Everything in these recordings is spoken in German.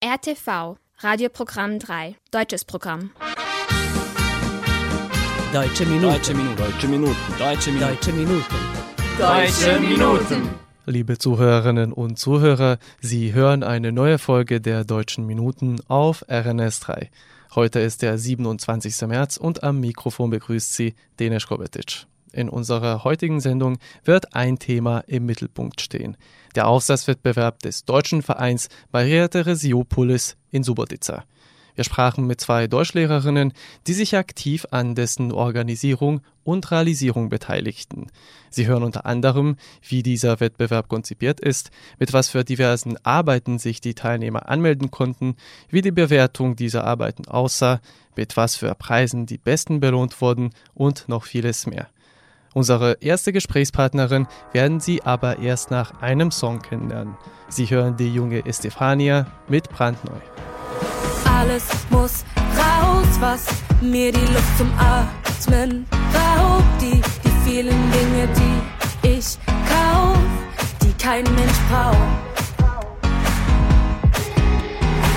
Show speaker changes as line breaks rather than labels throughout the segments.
RTV, Radioprogramm 3, deutsches Programm.
Deutsche Minuten.
Deutsche Minuten. Deutsche Minuten. Deutsche Minuten.
Deutsche Minuten.
Deutsche Minuten.
Liebe Zuhörerinnen und Zuhörer, Sie hören eine neue Folge der Deutschen Minuten auf RNS 3. Heute ist der 27. März und am Mikrofon begrüßt Sie Denis Kobetic. In unserer heutigen Sendung wird ein Thema im Mittelpunkt stehen. Der Aufsatzwettbewerb des deutschen Vereins Maria Theresiopolis in Subotica. Wir sprachen mit zwei Deutschlehrerinnen, die sich aktiv an dessen Organisierung und Realisierung beteiligten. Sie hören unter anderem, wie dieser Wettbewerb konzipiert ist, mit was für diversen Arbeiten sich die Teilnehmer anmelden konnten, wie die Bewertung dieser Arbeiten aussah, mit was für Preisen die Besten belohnt wurden und noch vieles mehr. Unsere erste Gesprächspartnerin werden Sie aber erst nach einem Song kennenlernen. Sie hören die junge Estefania mit Brandneu.
Alles muss raus, was mir die Luft zum Atmen raubt. Die, die vielen Dinge, die ich kauf, die kein Mensch braucht.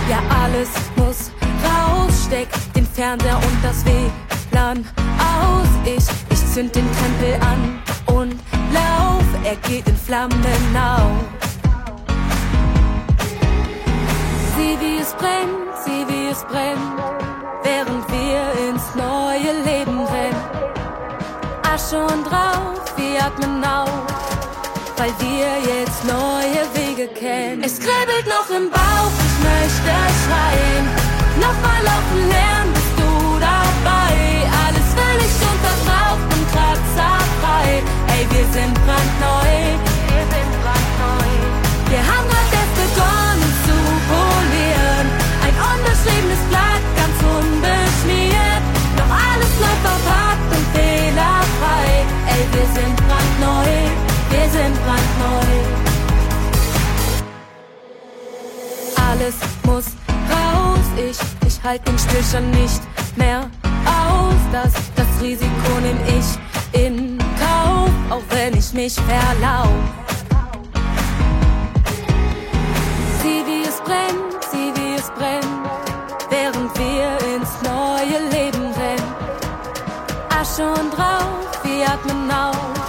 Ja, alles muss raus, steck den Fernseher und das WLAN aus. Ich zünd den Tempel an und lauf, er geht in Flammen auf. Sieh, wie es brennt, sieh, wie es brennt, während wir ins neue Leben rennen. Asche und Rauch, wir atmen auf, weil wir jetzt neue Wege kennen. Es kribbelt noch im Bauch, ich möchte schreien. Nochmal laufen lernen, bist du dabei. Sind brandneu. Alles muss raus, ich, ich halt den Stillstand nicht mehr aus. Das, das Risiko nehm ich in Kauf, auch wenn ich mich verlauf. Sieh, wie es brennt, sieh, wie es brennt, während wir ins neue Leben rennen. Asche und Rauch, wir atmen auf,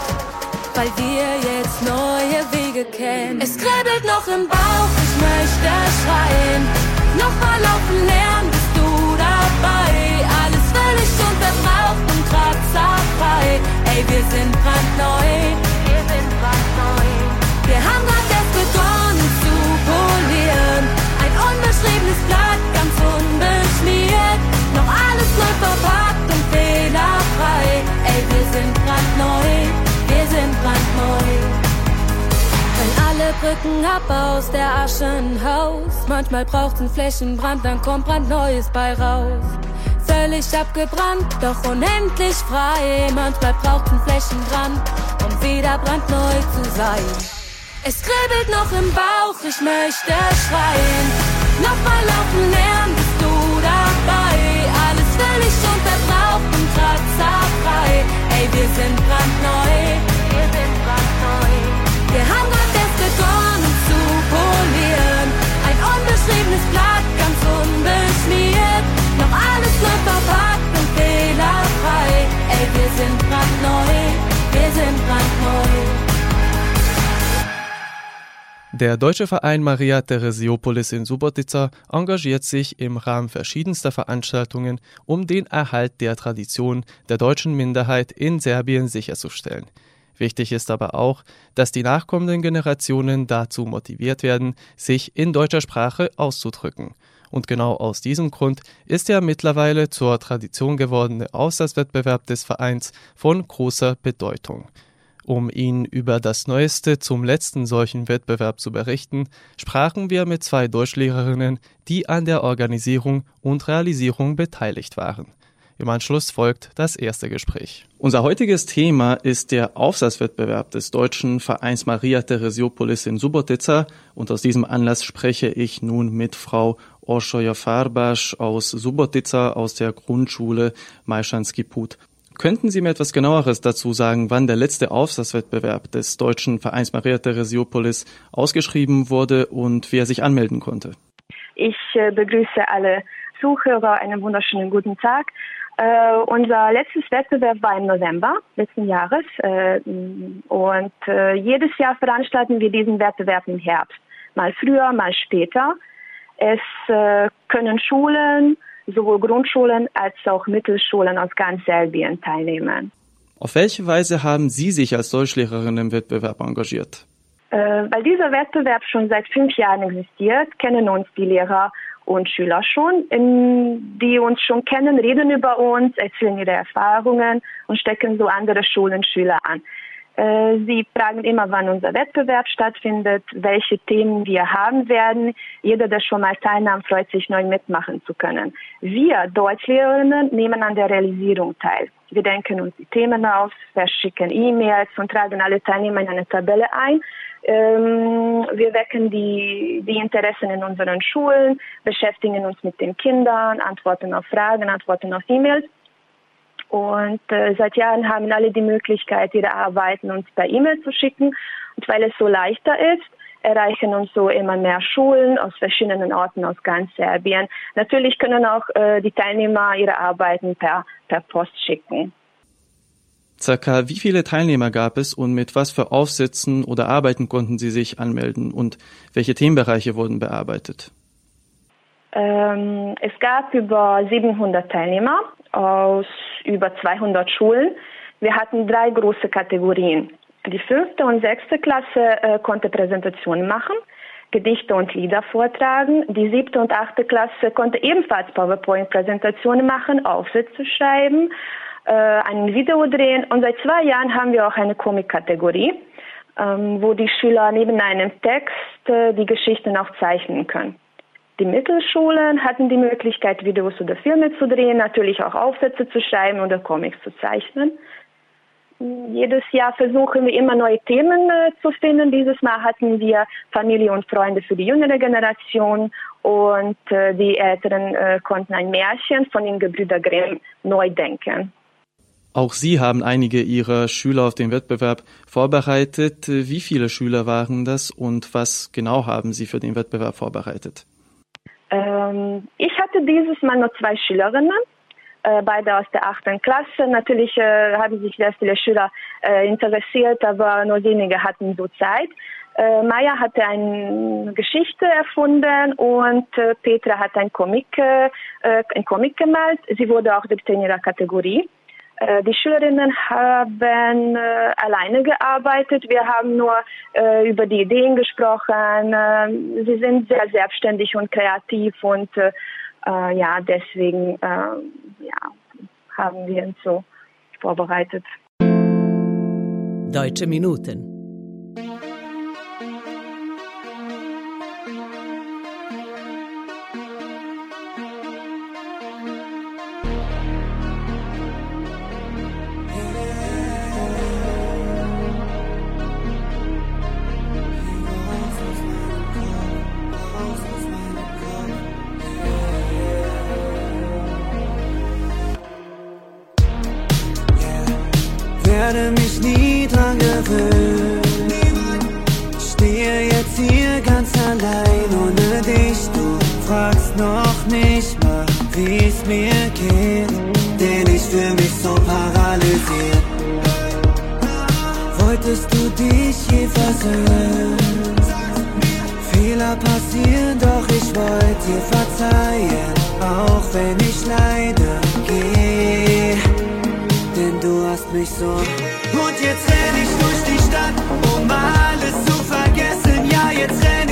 weil wir jetzt neue Wege kennen. Es kribbelt noch im Bauch, ich möchte schreien. Nochmal laufen lernen, Brücken ab aus der Asche ein Haus. Manchmal braucht's einen Flächenbrand, dann kommt brandneues bei raus. Völlig abgebrannt, doch unendlich frei. Manchmal braucht's einen Flächenbrand, um wieder brandneu zu sein. Es kribbelt noch im Bauch, ich möchte schreien. Nochmal laufen lernen, bist du dabei. Alles völlig unterbraucht und kratzerfrei. Ey, wir sind brandneu, wir sind brandneu. Wir haben unbeschriebenes Blatt, ganz unbeschmiert. Noch alles auf hart und fehlerfrei. Ey, wir sind brandneu, wir sind brandneu.
Der deutsche Verein Maria Theresiopolis in Subotica engagiert sich im Rahmen verschiedenster Veranstaltungen, um den Erhalt der Tradition der deutschen Minderheit in Serbien sicherzustellen. Wichtig ist aber auch, dass die nachkommenden Generationen dazu motiviert werden, sich in deutscher Sprache auszudrücken. Und genau aus diesem Grund ist der mittlerweile zur Tradition gewordene Aufsatzwettbewerb des Vereins von großer Bedeutung. Um Ihnen über das Neueste zum letzten solchen Wettbewerb zu berichten, sprachen wir mit zwei Deutschlehrerinnen, die an der Organisierung und Realisierung beteiligt waren. Im Anschluss folgt das erste Gespräch. Unser heutiges Thema ist der Aufsatzwettbewerb des deutschen Vereins Maria Theresiopolis in Subotica und aus diesem Anlass spreche ich nun mit Frau Orschoja Farbasch aus Subotica aus der Grundschule Majschanski Put. Könnten Sie mir etwas genaueres dazu sagen, wann der letzte Aufsatzwettbewerb des deutschen Vereins Maria Theresiopolis ausgeschrieben wurde und wer sich anmelden konnte?
Ich äh, begrüße alle Zuhörer. Einen wunderschönen guten Tag. Äh, unser letztes Wettbewerb war im November letzten Jahres äh, und äh, jedes Jahr veranstalten wir diesen Wettbewerb im Herbst. Mal früher, mal später. Es äh, können Schulen, sowohl Grundschulen als auch Mittelschulen aus ganz Serbien teilnehmen.
Auf welche Weise haben Sie sich als Deutschlehrerin im Wettbewerb engagiert?
Äh, weil dieser Wettbewerb schon seit fünf Jahren existiert, kennen uns die Lehrer und Schüler schon, die uns schon kennen, reden über uns, erzählen ihre Erfahrungen und stecken so andere Schulen Schüler an. Äh, sie fragen immer, wann unser Wettbewerb stattfindet, welche Themen wir haben werden. Jeder, der schon mal teilnahm, freut sich, neu mitmachen zu können. Wir Deutschlehrerinnen nehmen an der Realisierung teil. Wir denken uns die Themen aus, verschicken E-Mails und tragen alle Teilnehmer in eine Tabelle ein. Ähm, wir wecken die, die Interessen in unseren Schulen, beschäftigen uns mit den Kindern, antworten auf Fragen, antworten auf E-Mails. Und äh, seit Jahren haben alle die Möglichkeit, ihre Arbeiten uns per E-Mail zu schicken. Und weil es so leichter ist, erreichen uns so immer mehr Schulen aus verschiedenen Orten aus ganz Serbien. Natürlich können auch äh, die Teilnehmer ihre Arbeiten per, per Post schicken.
Circa wie viele Teilnehmer gab es und mit was für Aufsätzen oder Arbeiten konnten Sie sich anmelden und welche Themenbereiche wurden bearbeitet?
Ähm, es gab über 700 Teilnehmer aus über 200 Schulen. Wir hatten drei große Kategorien. Die fünfte und sechste Klasse äh, konnte Präsentationen machen, Gedichte und Lieder vortragen. Die siebte und achte Klasse konnte ebenfalls PowerPoint-Präsentationen machen, Aufsätze schreiben, äh, ein Video drehen. Und seit zwei Jahren haben wir auch eine Komik-Kategorie, ähm, wo die Schüler neben einem Text äh, die Geschichten auch zeichnen können. Die Mittelschulen hatten die Möglichkeit, Videos oder Filme zu drehen, natürlich auch Aufsätze zu schreiben oder Comics zu zeichnen. Jedes Jahr versuchen wir immer neue Themen äh, zu finden. Dieses Mal hatten wir Familie und Freunde für die jüngere Generation und äh, die Älteren äh, konnten ein Märchen von den Gebrüder Grimm neu denken.
Auch Sie haben einige Ihrer Schüler auf den Wettbewerb vorbereitet. Wie viele Schüler waren das und was genau haben Sie für den Wettbewerb vorbereitet?
Ähm, ich hatte dieses Mal nur zwei Schülerinnen, äh, beide aus der achten Klasse. Natürlich äh, haben sich sehr viele Schüler äh, interessiert, aber nur wenige hatten so Zeit. Äh, Maya hatte eine Geschichte erfunden und äh, Petra hat ein Comic, äh, ein Comic gemalt. Sie wurde auch dritte in ihrer Kategorie. Äh, die Schülerinnen haben äh, alleine gearbeitet. Wir haben nur äh, über die Ideen gesprochen. Sie sind sehr selbstständig und kreativ und ja, deswegen ja, haben wir uns so vorbereitet.
Deutsche Minuten.
Werde mich nie dran gewöhnen. Stehe jetzt hier ganz allein ohne dich. Du fragst noch nicht mal, wie es mir geht, denn ich fühle mich so paralysiert. Wolltest du dich je versöhnen? Fehler passieren, doch ich wollte dir verzeihen, auch wenn ich leide. Geh denn du hast mich so. Und jetzt renn ich durch die Stadt, um alles zu vergessen. Ja, jetzt renn ich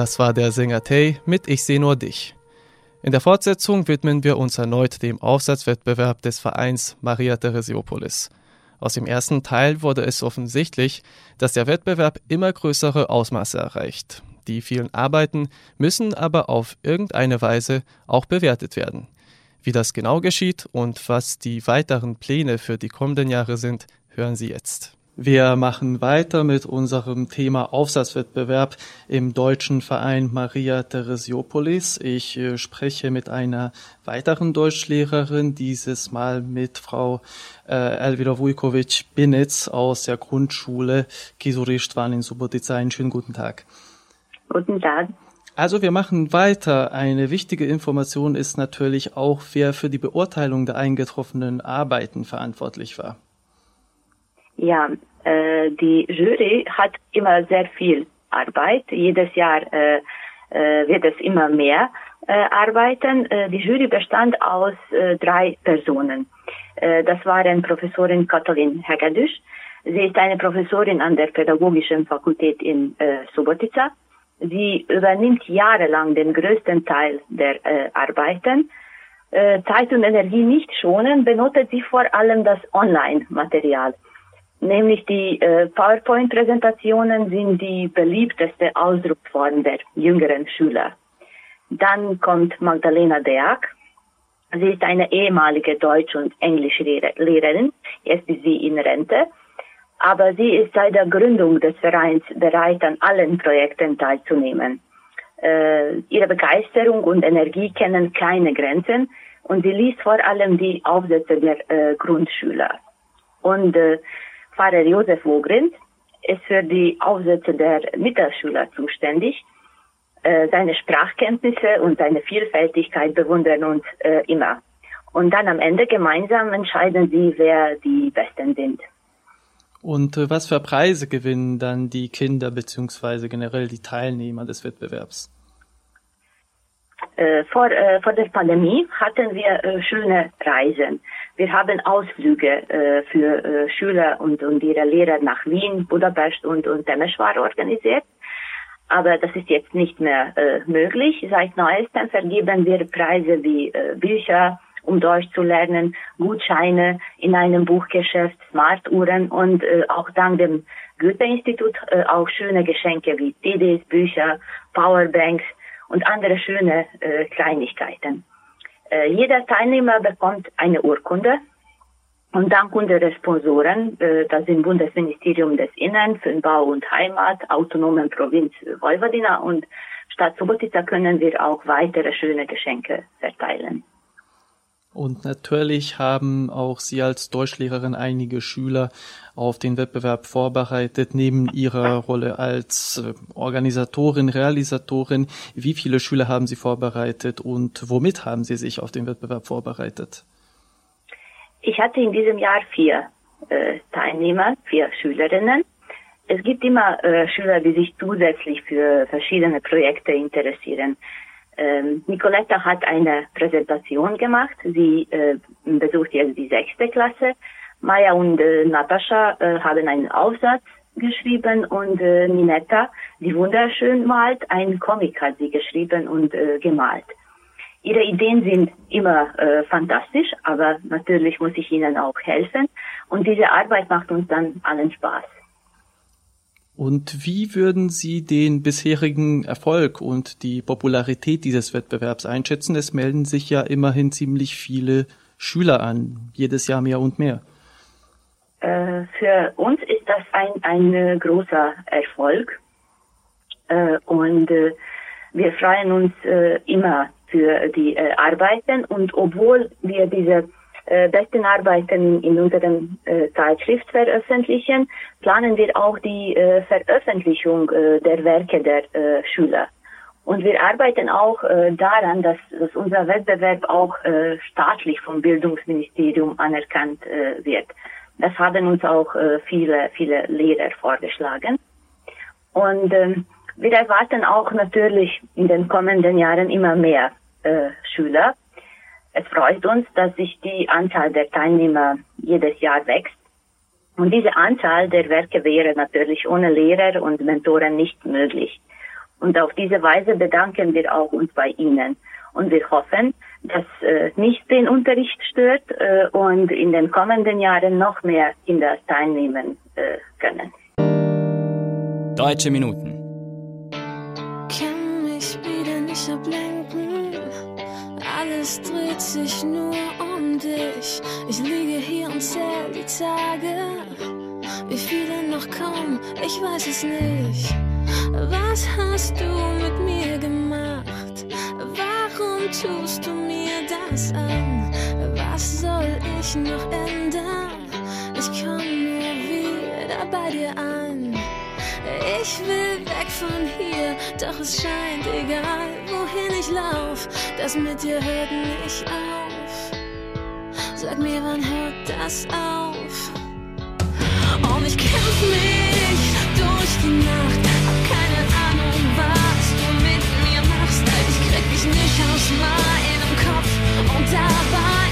Das war der Sänger Tay mit Ich seh nur dich. In der Fortsetzung widmen wir uns erneut dem Aufsatzwettbewerb des Vereins Maria Theresiopolis. Aus dem ersten Teil wurde es offensichtlich, dass der Wettbewerb immer größere Ausmaße erreicht. Die vielen Arbeiten müssen aber auf irgendeine Weise auch bewertet werden. Wie das genau geschieht und was die weiteren Pläne für die kommenden Jahre sind, hören Sie jetzt. Wir machen weiter mit unserem Thema Aufsatzwettbewerb im deutschen Verein Maria Theresiopolis. Ich äh, spreche mit einer weiteren Deutschlehrerin, dieses Mal mit Frau äh, Elvira Vujkovic-Binitz aus der Grundschule Kisuristwan in Subotica. Einen schönen guten Tag.
Guten Tag.
Also wir machen weiter. Eine wichtige Information ist natürlich auch, wer für die Beurteilung der eingetroffenen Arbeiten verantwortlich war.
Ja, äh, die Jury hat immer sehr viel Arbeit. Jedes Jahr äh, äh, wird es immer mehr äh, arbeiten. Äh, die Jury bestand aus äh, drei Personen. Äh, das waren Professorin Katalin Hegedüsch. Sie ist eine Professorin an der Pädagogischen Fakultät in äh, Subotica. Sie übernimmt jahrelang den größten Teil der äh, Arbeiten. Äh, Zeit und Energie nicht schonen, benutzt sie vor allem das Online-Material. Nämlich die äh, PowerPoint-Präsentationen sind die beliebteste Ausdrucksform der jüngeren Schüler. Dann kommt Magdalena Deak. Sie ist eine ehemalige Deutsch- und Englischlehrerin. Jetzt ist sie in Rente. Aber sie ist seit der Gründung des Vereins bereit, an allen Projekten teilzunehmen. Äh, ihre Begeisterung und Energie kennen keine Grenzen und sie liest vor allem die Aufsätze der äh, Grundschüler. Und äh, Pfarrer Josef Wogrin ist für die Aufsätze der Mittelschüler zuständig. Äh, seine Sprachkenntnisse und seine Vielfältigkeit bewundern uns äh, immer. Und dann am Ende gemeinsam entscheiden sie, wer die Besten sind.
Und äh, was für Preise gewinnen dann die Kinder beziehungsweise generell die Teilnehmer des Wettbewerbs?
Äh, vor, äh, vor der Pandemie hatten wir äh, schöne Reisen. Wir haben Ausflüge äh, für äh, Schüler und, und ihre Lehrer nach Wien, Budapest und, und Temeschwar organisiert. Aber das ist jetzt nicht mehr äh, möglich. Seit neuestem vergeben wir Preise wie äh, Bücher, um Deutsch zu lernen, Gutscheine in einem Buchgeschäft, Smartuhren und äh, auch dank dem Goethe-Institut äh, auch schöne Geschenke wie CDs, Bücher, Powerbanks und andere schöne äh, Kleinigkeiten. Äh, jeder Teilnehmer bekommt eine Urkunde und dank unserer Sponsoren, äh, das sind Bundesministerium des Innern für Bau und Heimat, autonomen Provinz Vojvodina und Stadt Subotica können wir auch weitere schöne Geschenke verteilen.
Und natürlich haben auch Sie als Deutschlehrerin einige Schüler auf den Wettbewerb vorbereitet, neben Ihrer Rolle als äh, Organisatorin, Realisatorin. Wie viele Schüler haben Sie vorbereitet und womit haben Sie sich auf den Wettbewerb vorbereitet?
Ich hatte in diesem Jahr vier äh, Teilnehmer, vier Schülerinnen. Es gibt immer äh, Schüler, die sich zusätzlich für verschiedene Projekte interessieren. Ähm, Nicoletta hat eine Präsentation gemacht. Sie äh, besucht jetzt die sechste Klasse. Maya und äh, Natascha äh, haben einen Aufsatz geschrieben und äh, Ninetta, die wunderschön malt, einen Comic hat sie geschrieben und äh, gemalt. Ihre Ideen sind immer äh, fantastisch, aber natürlich muss ich ihnen auch helfen und diese Arbeit macht uns dann allen Spaß.
Und wie würden Sie den bisherigen Erfolg und die Popularität dieses Wettbewerbs einschätzen? Es melden sich ja immerhin ziemlich viele Schüler an, jedes Jahr mehr und mehr.
Äh, für uns ist das ein, ein großer Erfolg äh, und äh, wir freuen uns immer für die Arbeiten und obwohl wir diese besten Arbeiten in unserem äh, Zeitschrift veröffentlichen, planen wir auch die äh, Veröffentlichung äh, der Werke der äh, Schüler. Und wir arbeiten auch äh, daran, dass, dass unser Wettbewerb auch äh, staatlich vom Bildungsministerium anerkannt äh, wird. Das haben uns auch äh, viele, viele Lehrer vorgeschlagen. Und ähm, wir erwarten auch natürlich in den kommenden Jahren immer mehr äh, Schüler. Es freut uns, dass sich die Anzahl der Teilnehmer jedes Jahr wächst. Und diese Anzahl der Werke wäre natürlich ohne Lehrer und Mentoren nicht möglich. Und auf diese Weise bedanken wir auch uns bei Ihnen. Und wir hoffen, dass äh, nicht den Unterricht stört äh, und in den kommenden Jahren noch mehr Kinder teilnehmen äh, können.
Deutsche Minuten.
Kann mich wieder nicht ablenken. Alles dreht sich nur um dich. Ich liege hier und zähl die Tage. Wie viele noch kommen, ich weiß es nicht. Was hast du mit mir gemacht? Warum tust du mir das an? Was soll ich noch ändern? Ich komm nur wieder bei dir an. Ich will weg von hier, doch es scheint egal, wohin ich lauf. Das mit dir hört nicht auf. Sag mir, wann hört das auf? Und ich kämpf mich durch die Nacht. Hab keine Ahnung, was du mit mir machst. Ich krieg dich nicht aus meinem Kopf. Und dabei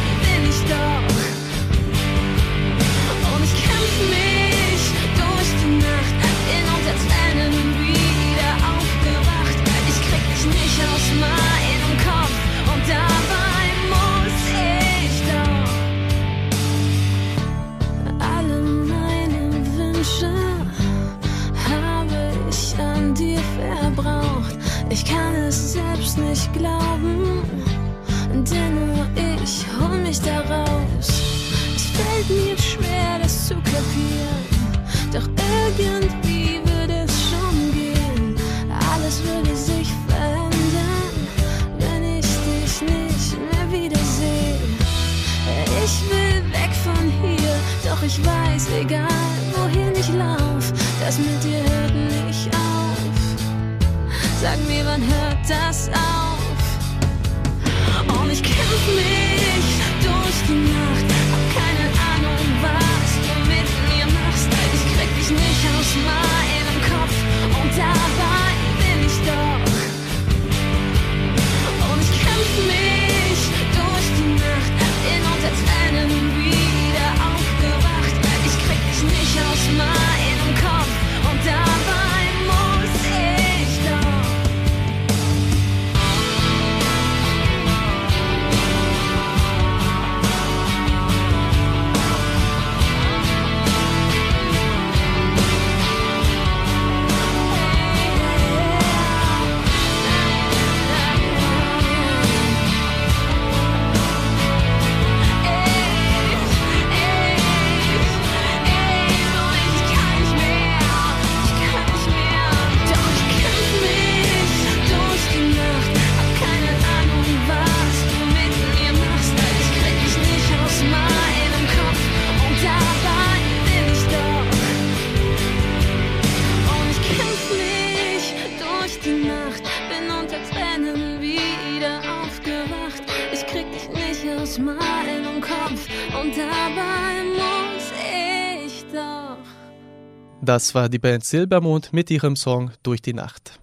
Das
war die Band Silbermond mit ihrem Song Durch die Nacht.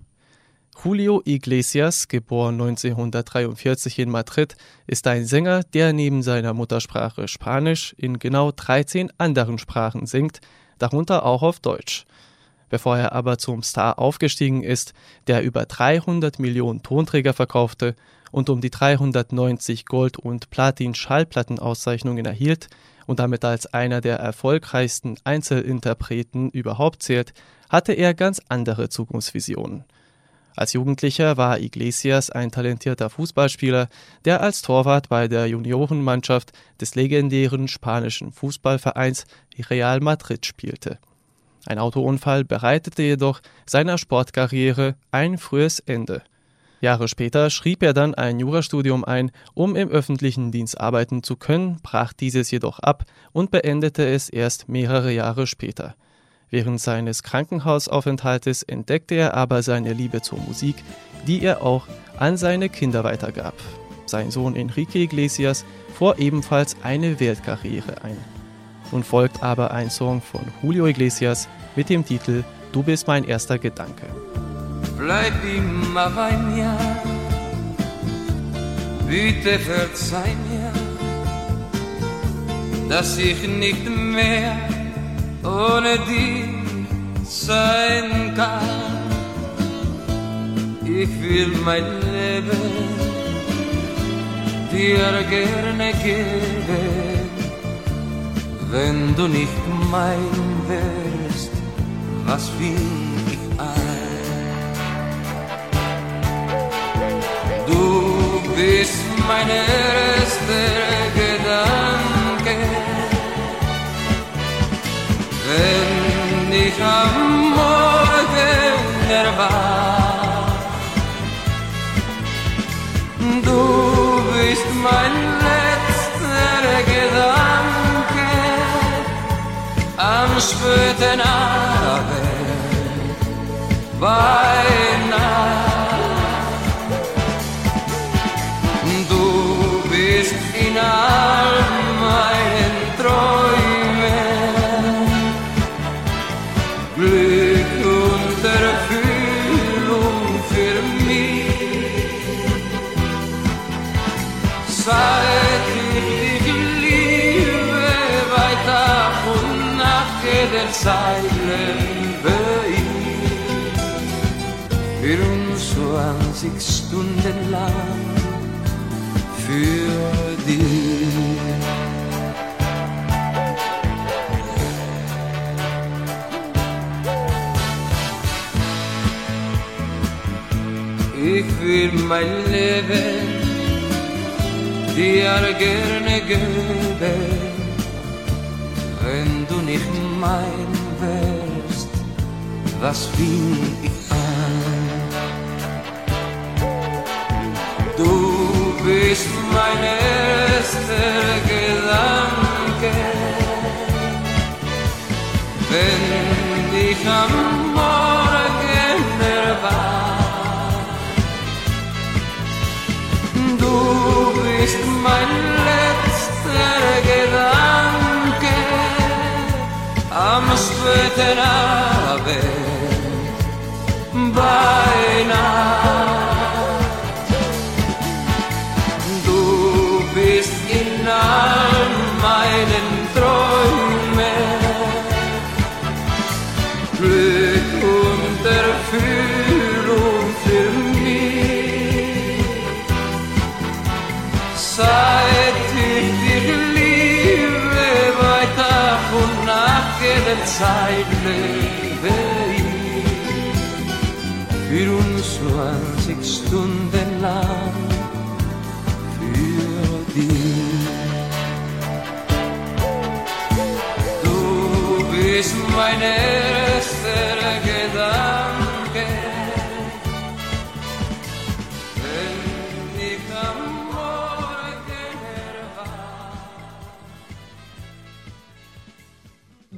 Julio Iglesias, geboren 1943 in Madrid, ist ein Sänger, der neben seiner Muttersprache Spanisch in genau 13 anderen Sprachen singt, darunter auch auf Deutsch. Bevor er aber zum Star aufgestiegen ist, der über 300 Millionen Tonträger verkaufte und um die 390 Gold- und Platin-Schallplattenauszeichnungen erhielt und damit als einer der erfolgreichsten Einzelinterpreten überhaupt zählt, hatte er ganz andere Zukunftsvisionen. Als Jugendlicher war Iglesias ein talentierter Fußballspieler, der als Torwart bei der Juniorenmannschaft des legendären spanischen Fußballvereins Real Madrid spielte. Ein Autounfall bereitete jedoch seiner Sportkarriere ein frühes Ende. Jahre später schrieb er dann ein Jurastudium ein, um im öffentlichen Dienst arbeiten zu können, brach dieses jedoch ab und beendete es erst mehrere Jahre später. Während seines Krankenhausaufenthaltes entdeckte er aber seine Liebe zur Musik, die er auch an seine Kinder weitergab. Sein Sohn Enrique Iglesias fuhr ebenfalls eine Weltkarriere ein. Nun folgt aber ein Song von Julio Iglesias mit dem Titel Du bist mein erster Gedanke.
Bleib immer bei mir, bitte verzeih mir, dass ich nicht mehr ohne dich sein kann. Ich will mein Leben dir gerne geben, wenn du nicht mein wärst, was will Du bist mein erster Gedanke wenn ich am Morgen erwach. Du bist mein letzter Gedanke am späten Abend bei lebe ich. 24 Stunden lang für dich. Ich will mein Leben dir gerne geben, wenn du nicht mein wärst, was fing ich an? Du bist mein erster Gedanke, and I Zeit lebe ich 24 Stunden lang für dich. Du bist mein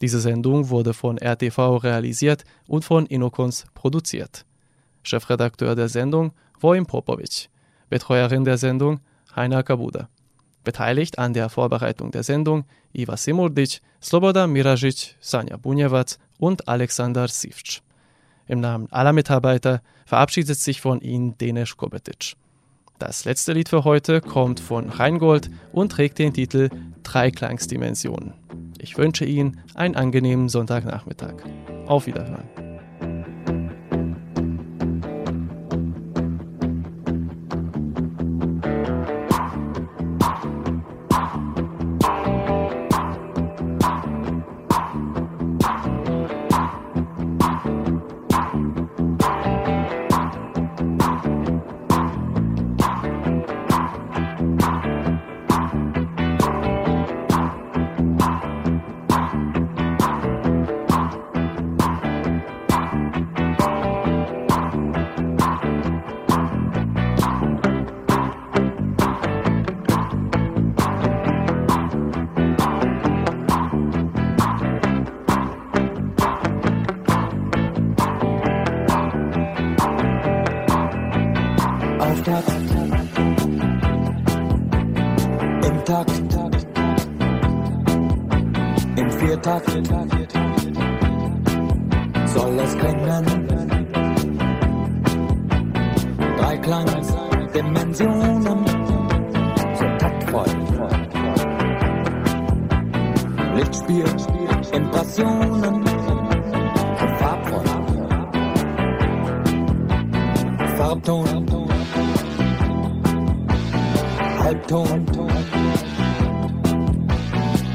Diese Sendung wurde von RTV realisiert und von Inokons produziert. Chefredakteur der Sendung Vojin Popovic. Betreuerin der Sendung Heiner Kabuda. Beteiligt an der Vorbereitung der Sendung Iva Simurdic, Sloboda Miražić, Sanja Bunjevac und Alexander Sivč. Im Namen aller Mitarbeiter verabschiedet sich von Ihnen Denis Kobetic. Das letzte Lied für heute kommt von Rheingold und trägt den Titel Dreiklangsdimensionen. Ich wünsche Ihnen einen angenehmen Sonntagnachmittag. Auf Wiederhören.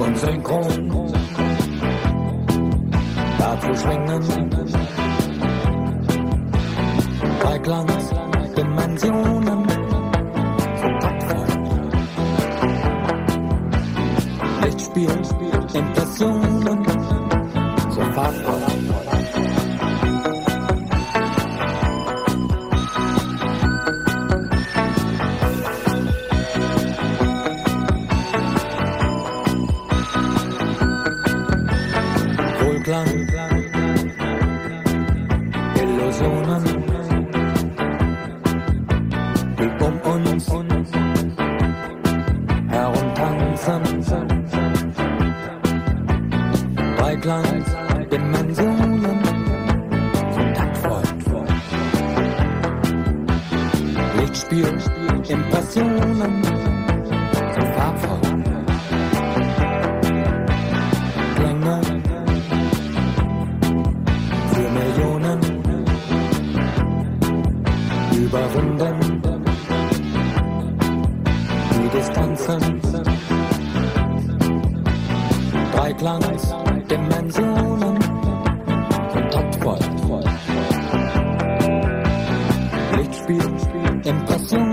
Und Synchron. Dazu schwingen bei Glanz Dimensionen. Lichtspiel, Impressionen so farbvoll. Impressionen, so farbvoll. Klänge für Millionen überwinden die Distanzen. Dreiklangs Dimensionen und taktvoll. Lichtspiel, Impression.